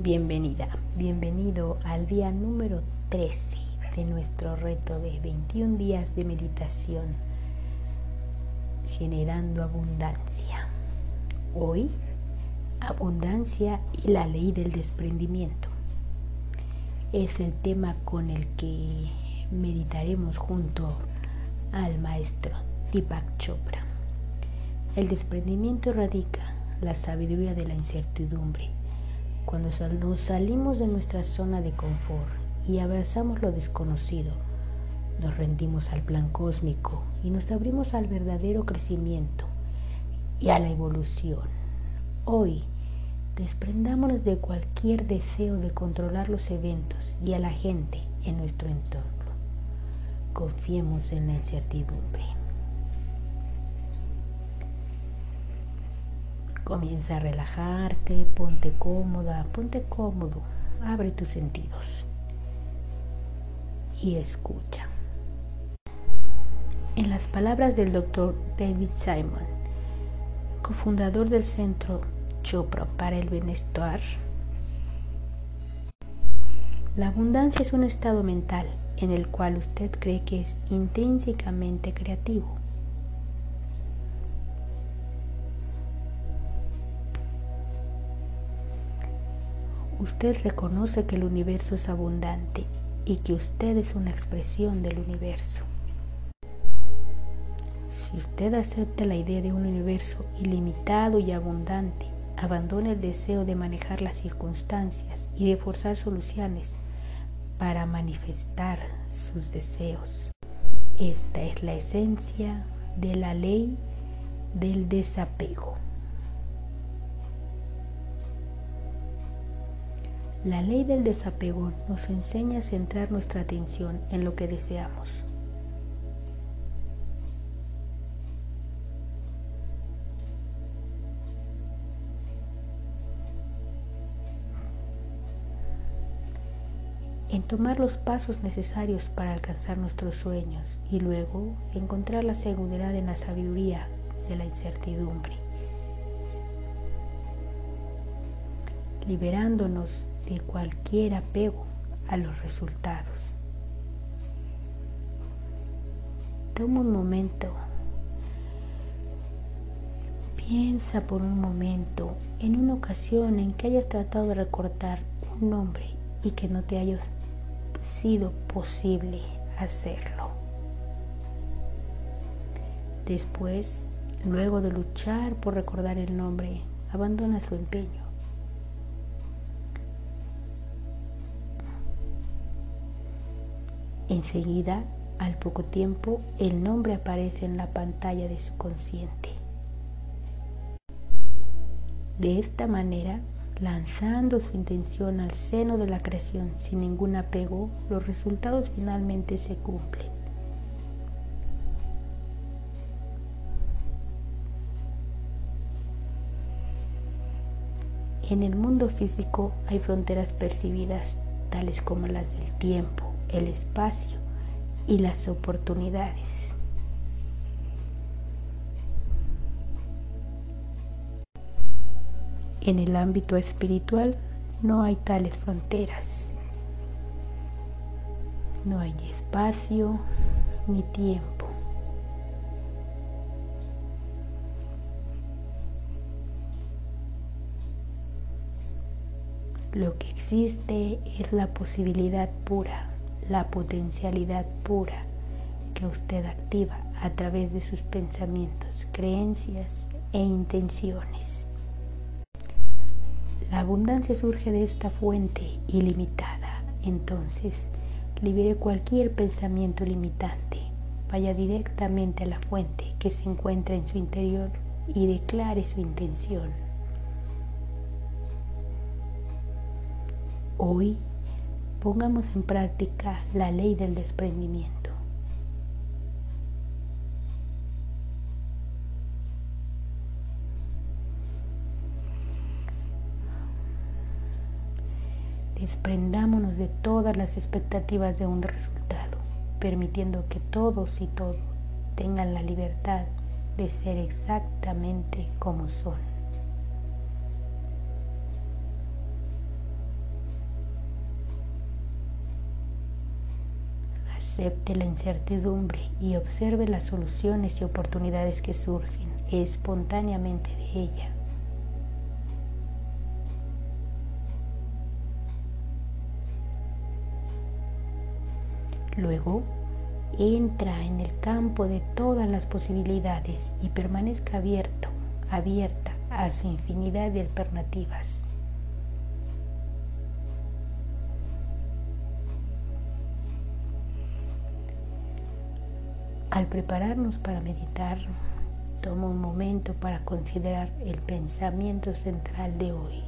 Bienvenida, bienvenido al día número 13 de nuestro reto de 21 días de meditación generando abundancia. Hoy, abundancia y la ley del desprendimiento. Es el tema con el que meditaremos junto al maestro Deepak Chopra. El desprendimiento radica la sabiduría de la incertidumbre cuando nos salimos de nuestra zona de confort y abrazamos lo desconocido, nos rendimos al plan cósmico y nos abrimos al verdadero crecimiento y a la evolución. Hoy, desprendámonos de cualquier deseo de controlar los eventos y a la gente en nuestro entorno. Confiemos en la incertidumbre. Comienza a relajarte, ponte cómoda, ponte cómodo, abre tus sentidos y escucha. En las palabras del doctor David Simon, cofundador del Centro Chopra para el Bienestar, la abundancia es un estado mental en el cual usted cree que es intrínsecamente creativo usted reconoce que el universo es abundante y que usted es una expresión del universo. Si usted acepta la idea de un universo ilimitado y abundante, abandona el deseo de manejar las circunstancias y de forzar soluciones para manifestar sus deseos. Esta es la esencia de la ley del desapego. La ley del desapego nos enseña a centrar nuestra atención en lo que deseamos. en tomar los pasos necesarios para alcanzar nuestros sueños y luego encontrar la seguridad en la sabiduría de la incertidumbre, liberándonos de cualquier apego a los resultados. Toma un momento. Piensa por un momento en una ocasión en que hayas tratado de recortar un nombre y que no te haya sido posible hacerlo. Después, luego de luchar por recordar el nombre, abandona su empeño Enseguida, al poco tiempo, el nombre aparece en la pantalla de su consciente. De esta manera, lanzando su intención al seno de la creación sin ningún apego, los resultados finalmente se cumplen. En el mundo físico hay fronteras percibidas tales como las del tiempo, el espacio y las oportunidades. En el ámbito espiritual no hay tales fronteras. No hay espacio ni tiempo. Lo que existe es la posibilidad pura la potencialidad pura que usted activa a través de sus pensamientos, creencias e intenciones. La abundancia surge de esta fuente ilimitada. Entonces, libere cualquier pensamiento limitante. Vaya directamente a la fuente que se encuentra en su interior y declare su intención. Hoy pongamos en práctica la ley del desprendimiento. Desprendámonos de todas las expectativas de un resultado, permitiendo que todos y todo tengan la libertad de ser exactamente como son. Acepte la incertidumbre y observe las soluciones y oportunidades que surgen espontáneamente de ella. Luego, entra en el campo de todas las posibilidades y permanezca abierto, abierta a su infinidad de alternativas. Al prepararnos para meditar, tomo un momento para considerar el pensamiento central de hoy.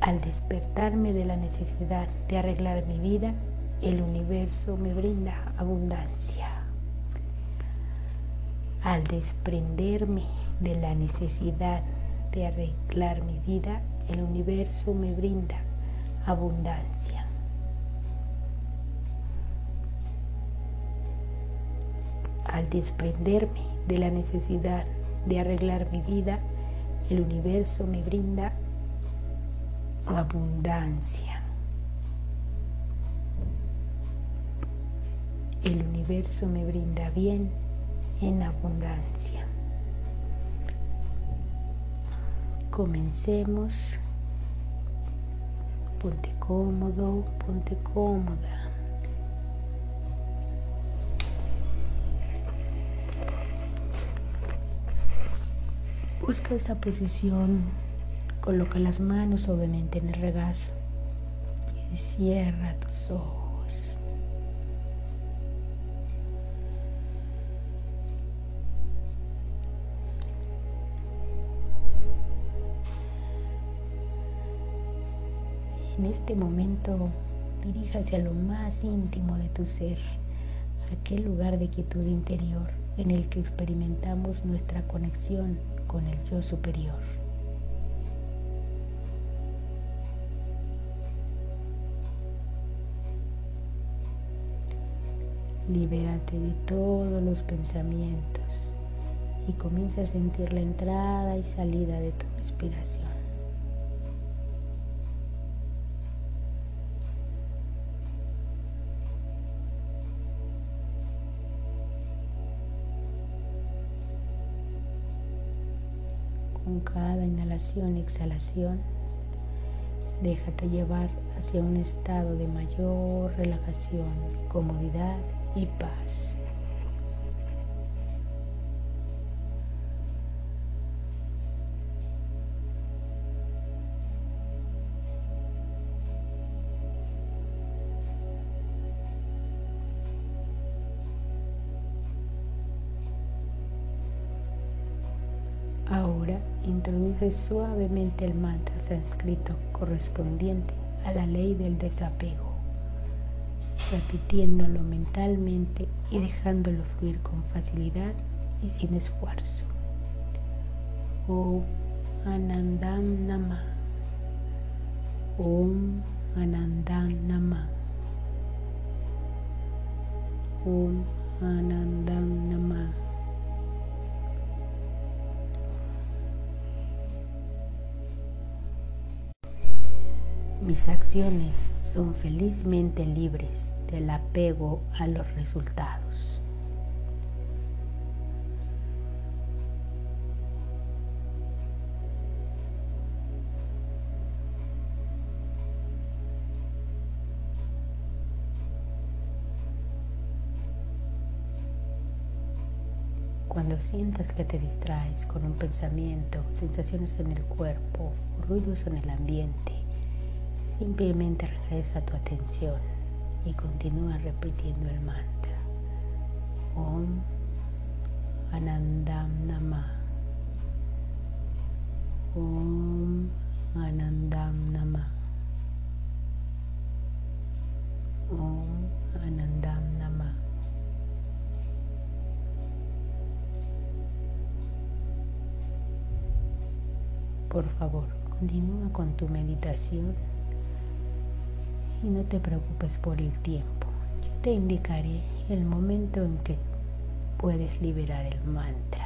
Al despertarme de la necesidad de arreglar mi vida, el universo me brinda abundancia. Al desprenderme de la necesidad de arreglar mi vida, el universo me brinda abundancia. Al desprenderme de la necesidad de arreglar mi vida, el universo me brinda abundancia. El universo me brinda bien en abundancia. Comencemos. Ponte cómodo, ponte cómoda. Busca esa posición, coloca las manos suavemente en el regazo y cierra tus ojos. En este momento diríjase a lo más íntimo de tu ser, aquel lugar de quietud interior en el que experimentamos nuestra conexión con el yo superior. Libérate de todos los pensamientos y comienza a sentir la entrada y salida de tu respiración. Cada inhalación y exhalación, déjate llevar hacia un estado de mayor relajación, comodidad y paz. Ahora introduce suavemente el mantra sánscrito correspondiente a la ley del desapego, repitiéndolo mentalmente y dejándolo fluir con facilidad y sin esfuerzo. Om Anandam Nama. Om Anandam Nama. Om Anandam Nama. Mis acciones son felizmente libres del apego a los resultados. Cuando sientas que te distraes con un pensamiento, sensaciones en el cuerpo, ruidos en el ambiente, Simplemente regresa tu atención y continúa repitiendo el mantra. Om Anandam Nama. Om Anandam Nama. Om Anandam Nama. Por favor, continúa con tu meditación y no te preocupes por el tiempo. Yo te indicaré el momento en que puedes liberar el mantra.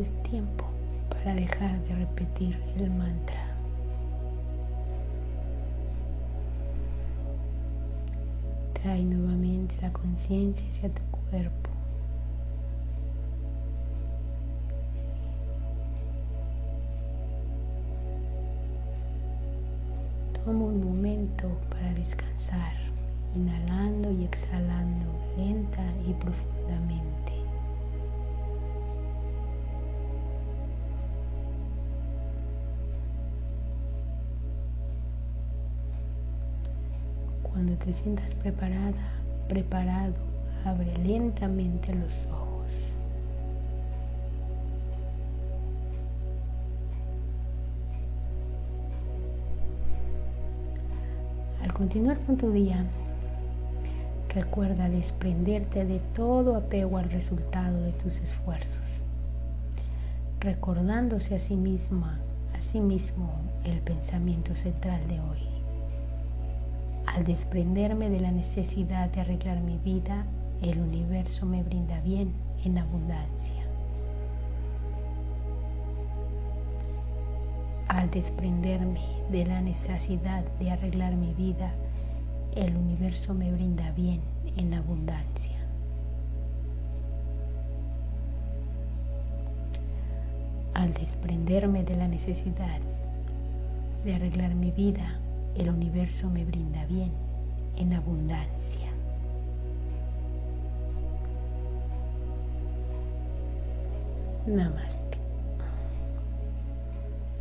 Es tiempo para dejar de repetir el mantra. Trae nuevamente la conciencia hacia tu cuerpo. Toma un momento para descansar, inhalando y exhalando lenta y profundamente. Te sientas preparada, preparado, abre lentamente los ojos. Al continuar con tu día, recuerda desprenderte de todo apego al resultado de tus esfuerzos, recordándose a sí misma, a sí mismo el pensamiento central de hoy. Al desprenderme de la necesidad de arreglar mi vida, el universo me brinda bien en abundancia. Al desprenderme de la necesidad de arreglar mi vida, el universo me brinda bien en abundancia. Al desprenderme de la necesidad de arreglar mi vida, el universo me brinda bien en abundancia. Namaste.